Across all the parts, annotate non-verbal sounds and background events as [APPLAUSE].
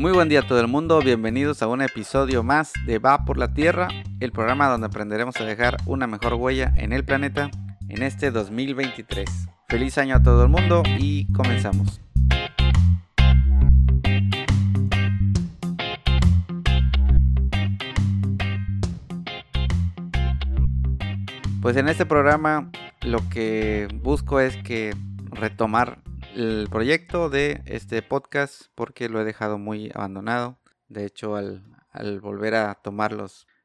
Muy buen día a todo el mundo, bienvenidos a un episodio más de Va por la Tierra, el programa donde aprenderemos a dejar una mejor huella en el planeta en este 2023. Feliz año a todo el mundo y comenzamos. Pues en este programa lo que busco es que retomar el proyecto de este podcast porque lo he dejado muy abandonado. De hecho, al, volver a tomar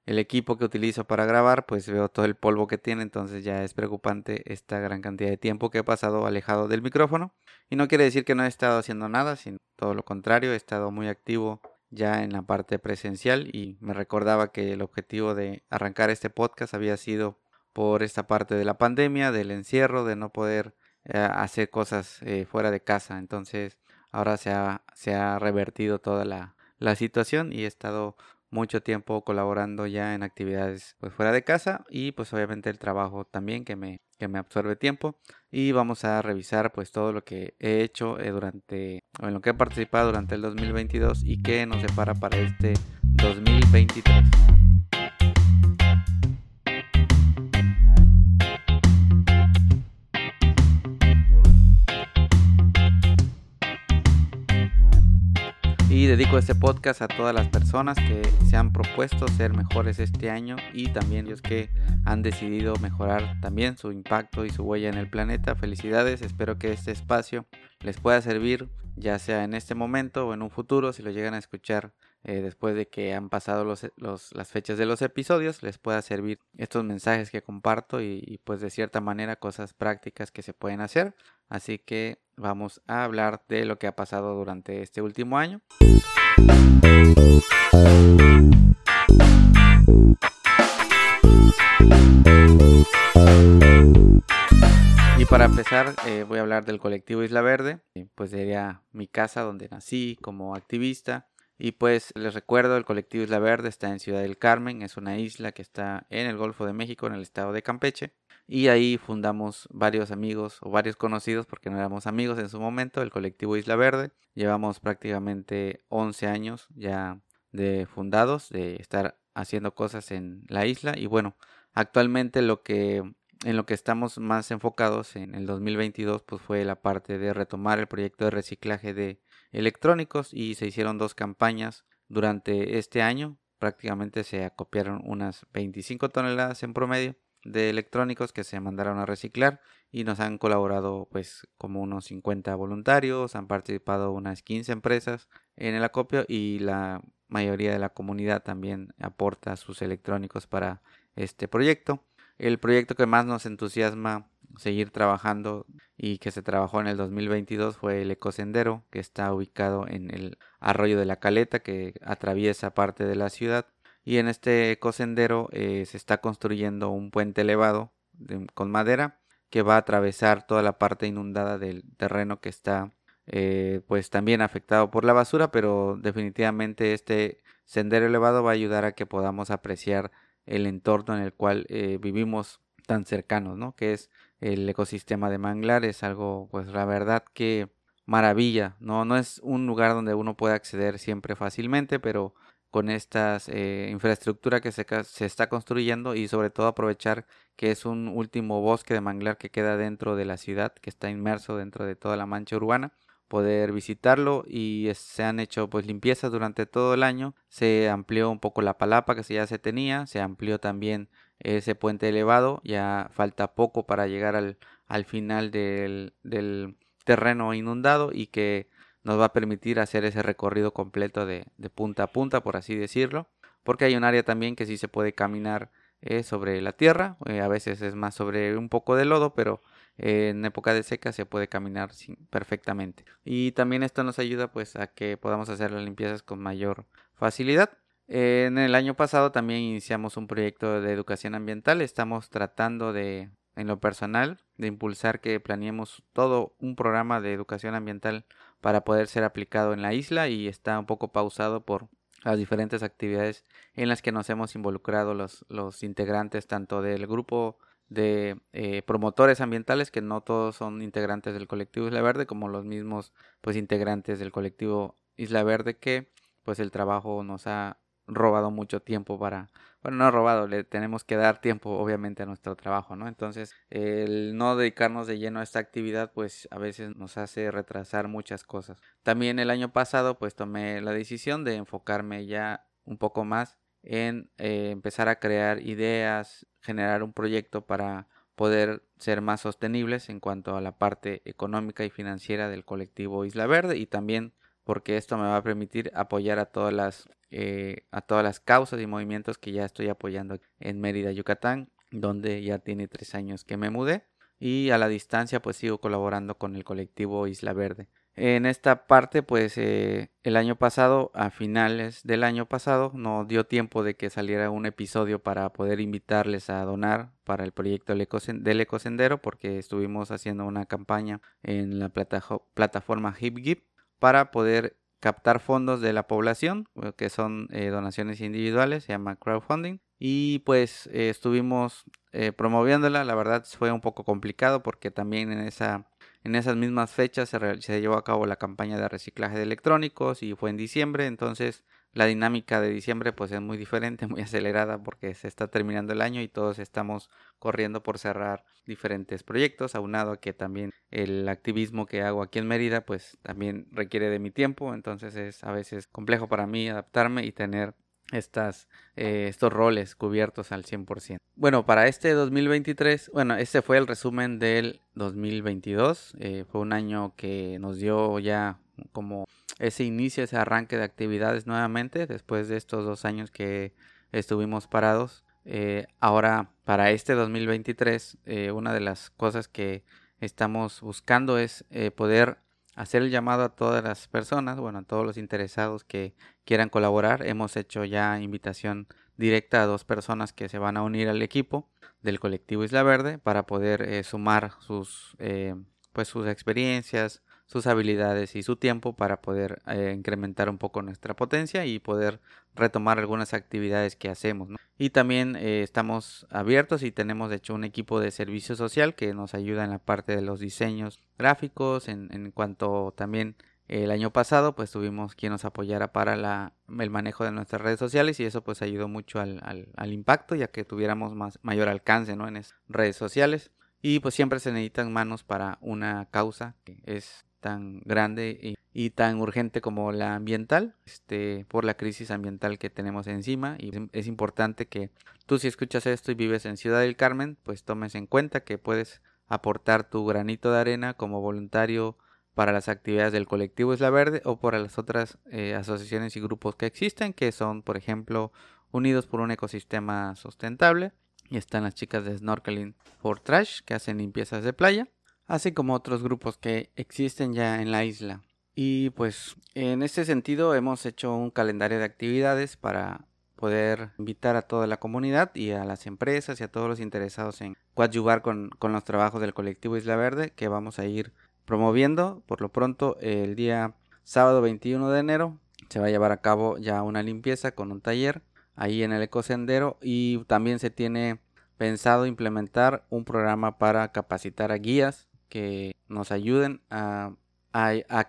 el equipo que utilizo para grabar, pues veo todo el polvo que tiene, entonces ya es preocupante esta gran cantidad de tiempo que he pasado alejado del micrófono. Y no quiere decir que no he estado haciendo nada, sino todo lo contrario, he estado muy activo ya en la parte presencial y me recordaba que el objetivo de arrancar este podcast había sido por esta parte de la pandemia, del encierro, de no poder hacer cosas eh, fuera de casa. Entonces ahora se ha, se ha revertido toda la, la, situación y he estado mucho tiempo colaborando ya en actividades pues, fuera de casa y pues obviamente el trabajo también que me, que me absorbe tiempo y vamos a revisar pues todo lo que he hecho eh, durante o en lo que he participado durante el 2022 y qué nos separa para este 2023. Dedico este podcast a todas las personas que se han propuesto ser mejores este año y también los que han decidido mejorar también su impacto y su huella en el planeta. Felicidades, espero que este espacio les pueda servir ya sea en este momento o en un futuro, si lo llegan a escuchar eh, después de que han pasado los, las fechas de los episodios, les pueda servir estos mensajes que comparto y, pues de cierta manera cosas prácticas que se pueden hacer. Así que vamos a hablar de lo que ha pasado durante este último año. Y para empezar eh, voy a hablar del colectivo Isla Verde, pues sería mi casa donde nací como activista. Y pues les recuerdo, el colectivo Isla Verde está en Ciudad del Carmen, es una isla que está en el Golfo de México, en el estado de Campeche y ahí fundamos varios amigos o varios conocidos porque no éramos amigos en su momento, el colectivo Isla Verde. Llevamos prácticamente 11 años ya de fundados, de estar haciendo cosas en la isla y bueno, actualmente lo que en lo que estamos más enfocados en el 2022 pues fue la parte de retomar el proyecto de reciclaje de electrónicos y se hicieron dos campañas durante este año, prácticamente se acopiaron unas 25 toneladas en promedio de electrónicos que se mandaron a reciclar y nos han colaborado pues como unos 50 voluntarios, han participado unas 15 empresas en el acopio y la mayoría de la comunidad también aporta sus electrónicos para este proyecto. El proyecto que más nos entusiasma seguir trabajando y que se trabajó en el 2022 fue el Ecosendero, que está ubicado en el arroyo de la Caleta, que atraviesa parte de la ciudad. Y en este ecosendero eh, se está construyendo un puente elevado con madera que va a atravesar toda la parte inundada del terreno que está eh, pues también afectado por la basura, pero definitivamente este sendero elevado va a ayudar a que podamos apreciar el entorno en el cual eh, vivimos tan cercanos, ¿no? Que es el ecosistema de manglares, algo pues la verdad que maravilla, ¿no? No es un lugar donde uno puede acceder siempre fácilmente, pero con esta eh, infraestructura que se, se, está construyendo y sobre todo aprovechar que es un último bosque de manglar que queda dentro de la ciudad, que está inmerso dentro de toda la mancha urbana poder visitarlo y se han hecho pues limpiezas durante todo el año. Se amplió un poco la palapa que ya se tenía se amplió también ese puente elevado ya falta poco para llegar al, al final del, del terreno inundado y que nos va a permitir hacer ese recorrido completo de, punta a punta, por así decirlo, porque hay un área también que sí se puede caminar eh, sobre la tierra, eh, a veces es más sobre un poco de lodo, pero en época de seca se puede caminar perfectamente. Y también esto nos ayuda pues a que podamos hacer las limpiezas con mayor facilidad. en el año pasado también iniciamos un proyecto de educación ambiental, estamos tratando de en lo personal de impulsar que planeemos todo un programa de educación ambiental para poder ser aplicado en la isla y está un poco pausado por las diferentes actividades en las que nos hemos involucrado los, los integrantes tanto del grupo de eh, promotores ambientales que no todos son integrantes del colectivo Isla Verde como los mismos pues integrantes del colectivo Isla Verde que pues el trabajo nos ha robado mucho tiempo para, bueno, no robado, le tenemos que dar tiempo obviamente a nuestro trabajo, ¿no? Entonces, el no dedicarnos de lleno a esta actividad, pues a veces nos hace retrasar muchas cosas. También el año pasado, pues tomé la decisión de enfocarme ya un poco más en eh, empezar a crear ideas, generar un proyecto para poder ser más sostenibles en cuanto a la parte económica y financiera del colectivo Isla Verde y también porque esto me va a permitir apoyar a todas las eh, a todas las causas y movimientos que ya estoy apoyando en Mérida, Yucatán, donde ya tiene tres años que me mudé y a la distancia pues sigo colaborando con el colectivo Isla Verde. En esta parte, pues eh, el año pasado, a finales del año pasado, no dio tiempo de que saliera un episodio para poder invitarles a donar para el proyecto del Ecosendero, porque estuvimos haciendo una campaña en la plataforma HipGip para poder captar fondos de la población, eh, que son eh, donaciones individuales, se llama crowdfunding. Y pues estuvimos promoviéndola, la verdad fue un poco complicado porque también en esa en esas mismas fechas se, llevó a cabo la campaña de reciclaje de electrónicos y fue en diciembre, entonces la dinámica de diciembre pues es muy diferente, [LAUGHS] muy acelerada porque se está terminando el año y todos estamos corriendo por cerrar diferentes proyectos, aunado a que también el activismo que hago aquí en Mérida pues también requiere de mi tiempo, entonces es a veces complejo para mí adaptarme y tener estas, eh, estos roles cubiertos al 100%. Bueno, para este 2023, bueno, este fue el resumen del 2022. Eh, fue un año que nos dio ya como ese inicio, ese arranque de actividades nuevamente, después de estos dos años que estuvimos parados. Eh, ahora, para este 2023, una de las cosas que estamos buscando es poder hacer el llamado a todas las personas, bueno, a todos los interesados que quieran colaborar. Hemos hecho ya invitación directa a dos personas que se van a unir al equipo del colectivo Isla Verde para poder eh, sumar sus, eh, pues sus experiencias, sus habilidades y su tiempo para poder eh, incrementar un poco nuestra potencia y poder retomar algunas actividades que hacemos. Y también eh, estamos abiertos y tenemos de hecho un equipo de servicio social que nos ayuda en la parte de los diseños gráficos, en, cuanto también el año pasado pues tuvimos quien nos apoyara para la, el manejo de nuestras redes sociales y eso pues ayudó mucho al, al, al impacto ya que tuviéramos más, mayor alcance ¿no? en esas redes sociales. Y pues siempre se necesitan manos para una causa que es tan grande y, tan urgente como la ambiental, este, por la crisis ambiental que tenemos encima. Y es importante que tú si escuchas esto y vives en Ciudad del Carmen, pues tomes en cuenta que puedes aportar tu granito de arena como voluntario para las actividades del colectivo Isla Verde o para las otras eh, asociaciones y grupos que existen, que son, por ejemplo, Unidos por un Ecosistema Sustentable. Y están las chicas de Snorkeling for Trash, que hacen limpiezas de playa así como otros grupos que existen ya en la isla. Y pues en este sentido hemos hecho un calendario de actividades para poder invitar a toda la comunidad y a las empresas y a todos los interesados en coadyuvar con, con los trabajos del colectivo Isla Verde que vamos a ir promoviendo. Por lo pronto el día sábado 21 de enero se va a llevar a cabo ya una limpieza con un taller ahí en el ecosendero y también se tiene pensado implementar un programa para capacitar a guías que nos ayuden a,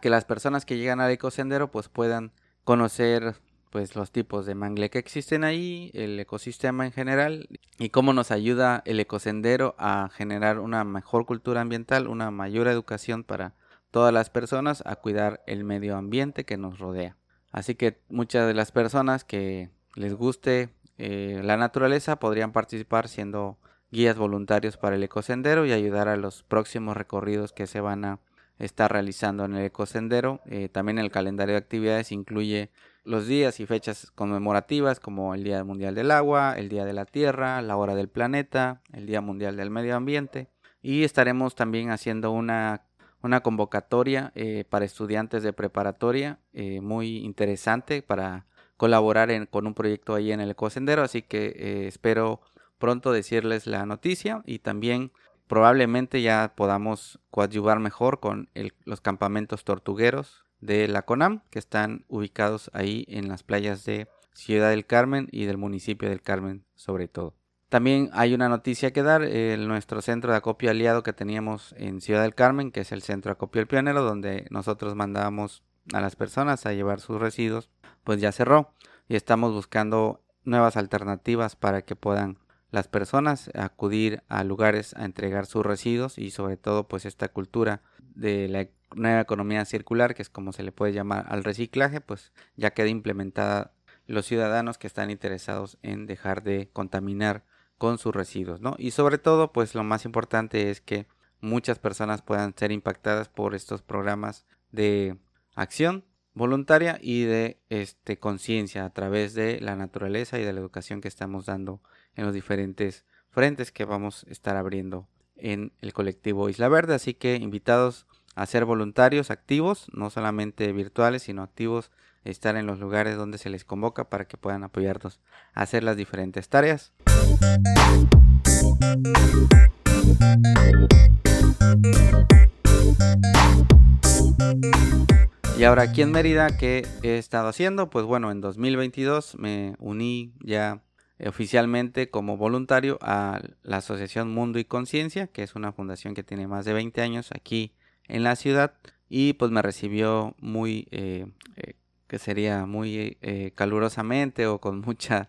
que las personas que llegan al ecosendero pues puedan conocer pues los tipos de mangle que existen ahí, el ecosistema en general y cómo nos ayuda el ecosendero a generar una mejor cultura ambiental, una mayor educación para todas las personas a cuidar el medio ambiente que nos rodea. Así que muchas de las personas que les guste eh, la naturaleza podrían participar siendo guías voluntarios para el ecosendero y ayudar a los próximos recorridos que se van a estar realizando en el ecosendero. Eh, también el calendario de actividades incluye los días y fechas conmemorativas como el Día Mundial del Agua, el Día de la Tierra, la Hora del Planeta, el Día Mundial del Medio Ambiente y estaremos también haciendo una, una convocatoria eh, para estudiantes de preparatoria eh, muy interesante para colaborar con un proyecto ahí en el ecosendero así que espero pronto decirles la noticia y también probablemente ya podamos coadyuvar mejor con los campamentos tortugueros de la CONAM que están ubicados ahí en las playas de Ciudad del Carmen y del municipio del Carmen sobre todo. También hay una noticia que dar, nuestro centro de acopio aliado que teníamos en Ciudad del Carmen, que es el centro de acopio del pionero, donde nosotros mandábamos a las personas a llevar sus residuos, pues ya cerró y estamos buscando nuevas alternativas para que puedan las personas acudir a lugares a entregar sus residuos y sobre todo pues esta cultura de la nueva economía circular, que es como se le puede llamar al reciclaje, pues ya queda implementada los ciudadanos que están interesados en dejar de contaminar con sus residuos, ¿no? Y sobre todo, pues lo más importante es que muchas personas puedan ser impactadas por estos programas de acción voluntaria y de este conciencia a través de la naturaleza y de la educación que estamos dando en los diferentes frentes que vamos a estar abriendo en el colectivo Isla Verde, así que invitados a ser voluntarios activos, no solamente virtuales, sino activos, estar en los lugares donde se les convoca para que puedan apoyarnos a hacer las diferentes tareas. Y ahora aquí en Mérida, ¿qué he estado haciendo? Pues bueno, en 2022 me uní ya oficialmente como voluntario a la Asociación Mundo y Conciencia, que es una fundación que tiene más de 20 años aquí en la ciudad y pues me recibió muy, eh, eh, que sería muy eh, calurosamente o con [LAUGHS] mucha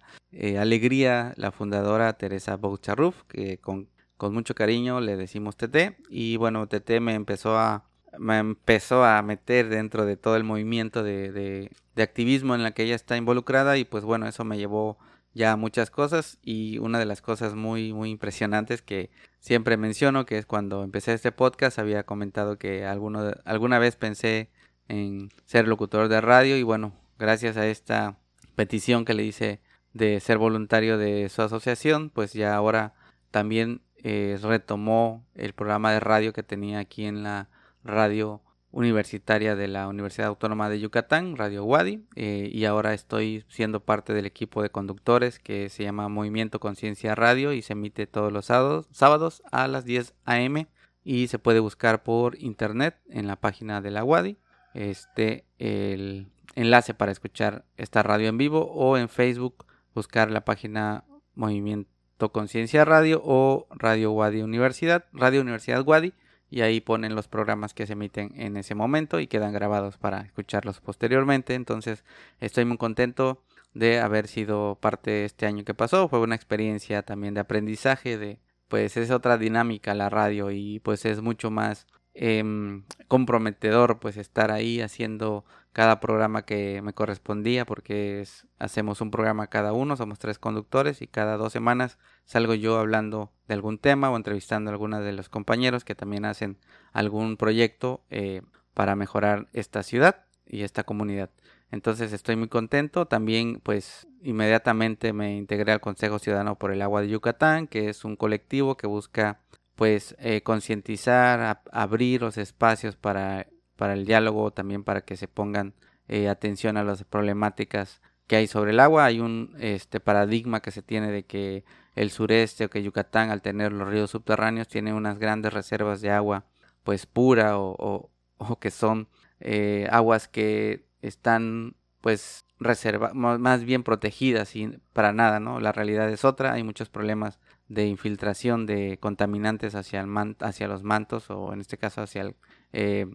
alegría la fundadora Teresa Boucharruf, que con, con, mucho cariño le decimos TT y bueno, TT me empezó a me empezó a meter dentro de todo el movimiento de, de activismo en la que ella está involucrada y pues bueno, eso me llevó ya muchas cosas y una de las cosas muy muy impresionantes que siempre menciono que es cuando empecé este podcast había comentado que alguno, alguna vez pensé en ser locutor de radio y bueno gracias a esta petición que le hice de ser voluntario de su asociación pues ya ahora también eh, retomó el programa de radio que tenía aquí en la radio universitaria de la Universidad Autónoma de Yucatán, Radio Wadi, eh, y ahora estoy siendo parte del equipo de conductores que se llama Movimiento Conciencia Radio y se emite todos los sábados, a las 10 a.m. y se puede buscar por internet en la página de la Wadi este el enlace para escuchar esta radio en vivo o en Facebook buscar la página Movimiento Conciencia Radio o Radio Wadi Universidad, Radio Universidad Wadi y ahí ponen los programas que se emiten en ese momento y quedan grabados para escucharlos posteriormente. Entonces estoy muy contento de haber sido parte este año que pasó. Fue una experiencia también de aprendizaje, de pues es otra dinámica la radio y pues es mucho más em, comprometedor pues estar ahí haciendo cada programa que me correspondía porque hacemos un programa cada uno, somos tres conductores y cada dos semanas salgo yo hablando de algún tema o entrevistando a algunos de los compañeros que también hacen algún proyecto eh, para mejorar esta ciudad y esta comunidad. Entonces estoy muy contento. También pues inmediatamente me integré al Consejo Ciudadano por el Agua de Yucatán, que es un colectivo que busca pues eh, concientizar, abrir los espacios para para el diálogo, también para que se pongan eh, atención a las problemáticas que hay sobre el agua. Hay un este, paradigma que se tiene de que el sureste o que Yucatán, al tener los ríos subterráneos, tiene unas grandes reservas de agua pues pura o, o, que son eh, aguas que están pues reserva más bien protegidas y para nada, ¿no? La realidad es otra, hay muchos problemas de infiltración de contaminantes hacia, el hacia los mantos o en este caso hacia el, eh,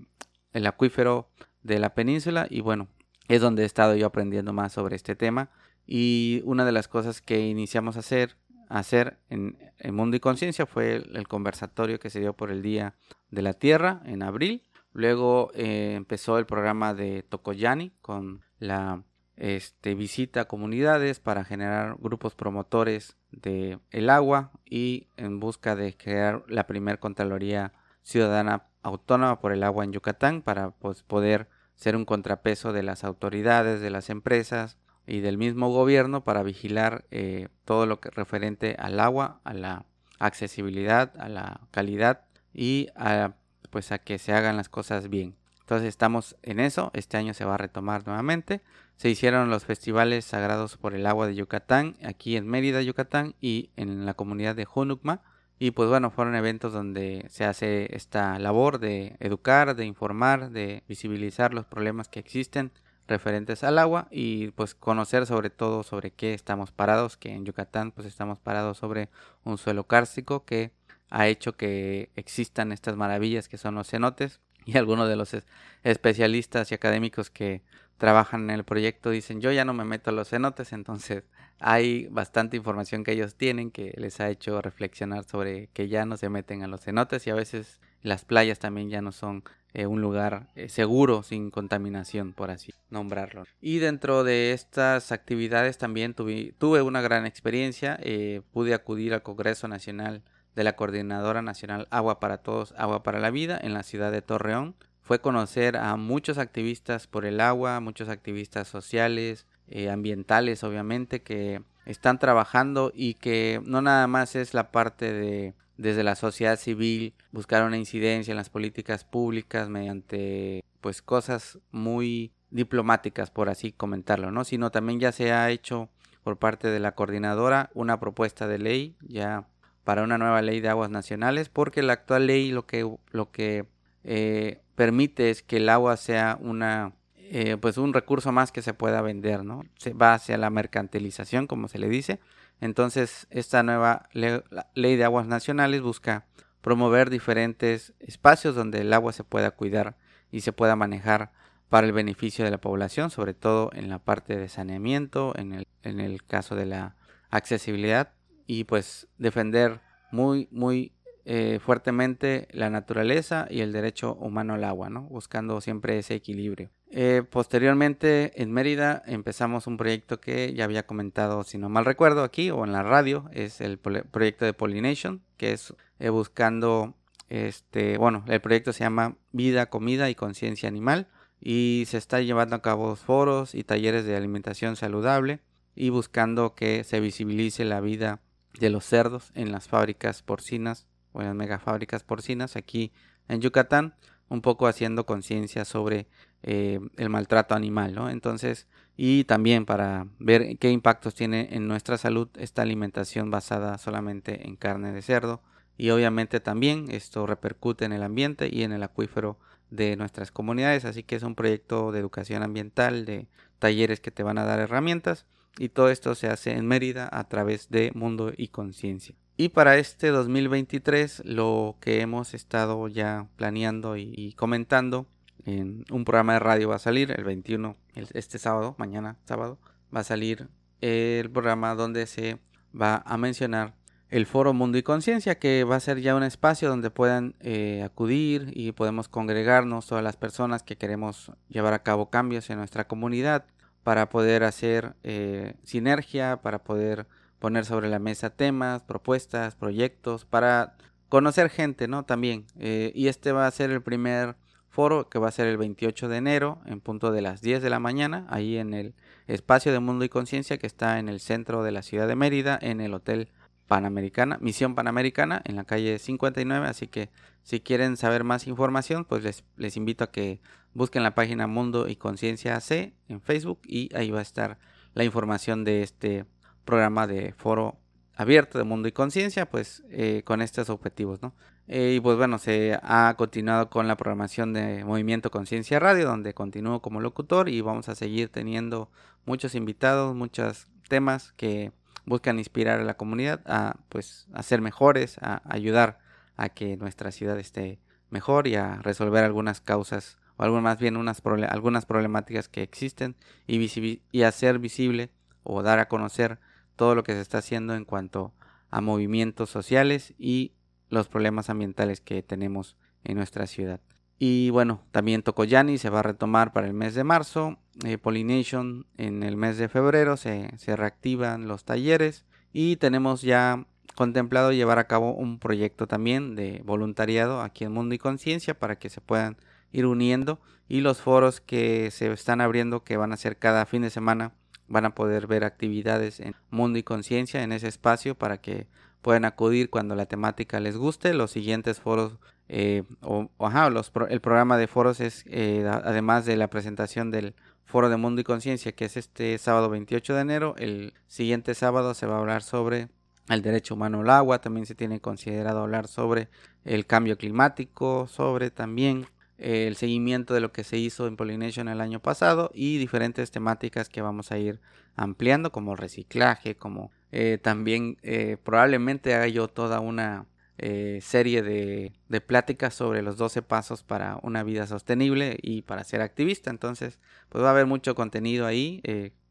el acuífero de la península y bueno, es donde he estado yo aprendiendo más sobre este tema y una de las cosas que iniciamos a hacer, hacer en, Mundo y Conciencia fue el, conversatorio que se dio por el Día de la Tierra en abril. Luego eh, empezó el programa de Tokoyani con la este, visita a comunidades para generar grupos promotores de el agua y en busca de crear la primer Contraloría Ciudadana autónoma por el agua en Yucatán para pues, poder ser un contrapeso de las autoridades, de las empresas y del mismo gobierno para vigilar eh, todo lo que referente al agua, a la accesibilidad, a la calidad y a, pues a que se hagan las cosas bien. Entonces estamos en eso, este año se va a retomar nuevamente. Se hicieron los festivales sagrados por el agua de Yucatán, aquí en Mérida, Yucatán y en la comunidad de Junucma y pues bueno, fueron eventos donde se hace esta labor de educar, de informar, de visibilizar los problemas que existen referentes al agua y pues conocer sobre todo sobre qué estamos parados, que en Yucatán pues estamos parados sobre un suelo cárstico que ha hecho que existan estas maravillas que son los cenotes y algunos de los especialistas y académicos que trabajan en el proyecto dicen yo ya no me meto a los cenotes, entonces hay bastante información que ellos tienen que les ha hecho reflexionar sobre que ya no se meten a los cenotes y a veces las playas también ya no son eh, un lugar eh, seguro sin contaminación, por así nombrarlo. Y dentro de estas actividades también tuve, tuve una gran experiencia, eh, pude acudir al Congreso Nacional de la Coordinadora Nacional Agua para Todos, Agua para la Vida en la ciudad de Torreón. Fue conocer a muchos activistas por el agua, muchos activistas sociales, ambientales obviamente, que están trabajando y que no nada más es la parte de desde la sociedad civil buscar una incidencia en las políticas públicas mediante pues cosas muy diplomáticas por así comentarlo, ¿no? Sino también ya se ha hecho por parte de la coordinadora una propuesta de ley ya para una nueva ley de aguas nacionales porque la actual ley lo que lo que eh, permite es que el agua sea una eh, pues un recurso más que se pueda vender, ¿no? Se va hacia la mercantilización como se le dice entonces, esta nueva ley de aguas nacionales busca promover diferentes espacios donde el agua se pueda cuidar y se pueda manejar para el beneficio de la población, sobre todo en la parte de saneamiento, en el, en el caso de la accesibilidad y pues defender muy, muy eh, fuertemente la naturaleza y el derecho humano al agua, buscando siempre ese equilibrio. Eh, posteriormente en Mérida empezamos un proyecto que ya había comentado, si no mal recuerdo, aquí o en la radio, es el proyecto de Pollination, que es eh, buscando, este, bueno, el proyecto se llama Vida, Comida y Conciencia Animal y se está llevando a cabo foros y talleres de alimentación saludable y buscando que se visibilice la vida de los cerdos en las fábricas porcinas o en las megafábricas porcinas aquí en Yucatán, un poco haciendo conciencia sobre eh, el maltrato animal, ¿no? Entonces, y también para ver qué impactos tiene en nuestra salud esta alimentación basada solamente en carne de cerdo. Y obviamente también esto repercute en el ambiente y en el acuífero de nuestras comunidades, así que es un proyecto de educación ambiental, de talleres que te van a dar herramientas y todo esto se hace en Mérida a través de Mundo y Conciencia. Y para este 2023 lo que hemos estado ya planeando y, comentando en un programa de radio va a salir el 21, este sábado, mañana sábado, va a salir el programa donde se va a mencionar el foro Mundo y Conciencia, que va a ser ya un espacio donde puedan eh, acudir y podemos congregarnos todas las personas que queremos llevar a cabo cambios en nuestra comunidad para poder hacer eh, sinergia, para poder poner sobre la mesa temas, propuestas, proyectos, para conocer gente, ¿no? También. Eh, y este va a ser el primer foro que va a ser el 28 de enero en punto de las 10 de la mañana, ahí en el espacio de Mundo y Conciencia que está en el centro de la ciudad de Mérida, en el Hotel Panamericana, Misión Panamericana, en la calle 59. Así que si quieren saber más información, pues les, les invito a que busquen la página Mundo y Conciencia AC en Facebook y ahí va a estar la información de este programa de foro abierto de mundo y conciencia, pues eh, con estos objetivos, ¿no? Eh, y pues bueno, se ha continuado con la programación de Movimiento Conciencia Radio, donde continúo como locutor y vamos a seguir teniendo muchos invitados, muchos temas que buscan inspirar a la comunidad a pues a ser mejores, a ayudar a que nuestra ciudad esté mejor y a resolver algunas causas o algo más bien unas algunas problemáticas que existen y, y hacer visible o dar a conocer todo lo que se está haciendo en cuanto a movimientos sociales y los problemas ambientales que tenemos en nuestra ciudad. Y bueno, también Tokoyani se va a retomar para el mes de marzo, eh, Pollination en el mes de febrero se, se reactivan los talleres y tenemos ya contemplado llevar a cabo un proyecto también de voluntariado aquí en Mundo y Conciencia para que se puedan ir uniendo y los foros que se están abriendo que van a ser cada fin de semana van a poder ver actividades en Mundo y Conciencia en ese espacio para que puedan acudir cuando la temática les guste. Los siguientes foros eh, o, ajá, los, el programa de foros es eh, además de la presentación del foro de Mundo y Conciencia que es este sábado 28 de enero. El siguiente sábado se va a hablar sobre el derecho humano al agua. También se tiene considerado hablar sobre el cambio climático, sobre también el seguimiento de lo que se hizo en Pollination el año pasado y diferentes temáticas que vamos a ir ampliando como reciclaje, como eh, también eh, probablemente haga yo toda una eh, serie de, de, pláticas sobre los 12 pasos para una vida sostenible y para ser activista. Entonces, pues va a haber mucho contenido ahí.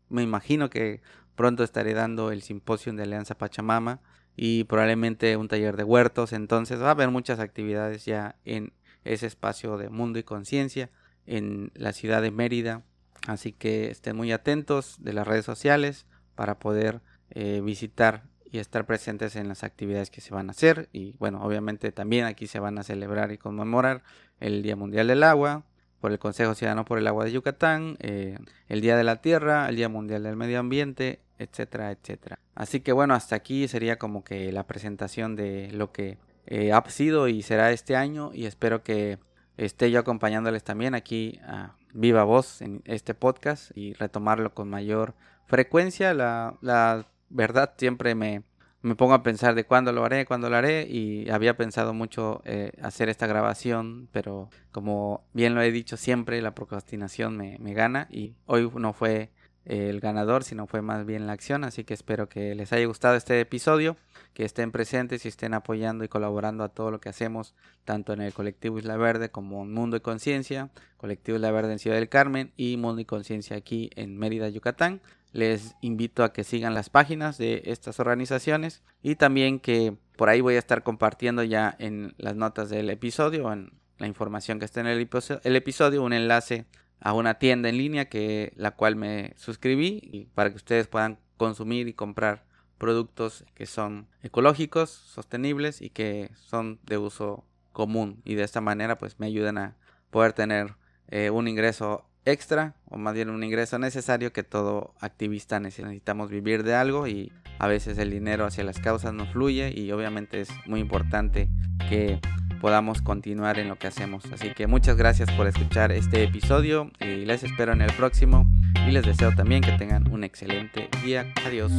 Me imagino que pronto estaré dando el simposio de Alianza Pachamama y probablemente un taller de huertos. Entonces va a haber muchas actividades ya en ese espacio de mundo y conciencia en la ciudad de Mérida. Así que estén muy atentos de las redes sociales para poder eh, visitar y estar presentes en las actividades que se van a hacer. Y bueno, obviamente también aquí se van a celebrar y conmemorar el Día Mundial del Agua, por el Consejo Ciudadano por el Agua de Yucatán, eh, el Día de la Tierra, el Día Mundial del Medio Ambiente, etcétera, etcétera. Así que bueno, hasta aquí sería como que la presentación de lo que eh, ha sido y será este año y espero que esté yo acompañándoles también aquí a viva voz en este podcast y retomarlo con mayor frecuencia. La, la verdad siempre me, me pongo a pensar de cuándo lo haré, cuándo lo haré y había pensado mucho eh, hacer esta grabación, pero como bien lo he dicho siempre, la procrastinación me, me gana y hoy no fue el ganador, sino fue más bien la acción. Así que espero que les haya gustado este episodio, que estén presentes y estén apoyando y colaborando a todo lo que hacemos, tanto en el colectivo Isla Verde como en Mundo y Conciencia, colectivo Isla Verde en Ciudad del Carmen y Mundo y Conciencia aquí en Mérida, Yucatán. Les invito a que sigan las páginas de estas organizaciones y también que por ahí voy a estar compartiendo ya en las notas del episodio, en la información que está en el, el episodio, un enlace a una tienda en línea que la cual me suscribí para que ustedes puedan consumir y comprar productos que son ecológicos, sostenibles y que son de uso común. Y de esta manera pues me ayudan a poder tener eh, un ingreso extra o más bien un ingreso necesario que todo activista necesitamos vivir de algo y a veces el dinero hacia las causas no fluye y obviamente es muy importante que podamos continuar en lo que hacemos. Así que muchas gracias por escuchar este episodio y les espero en el próximo y les deseo también que tengan un excelente día. Adiós.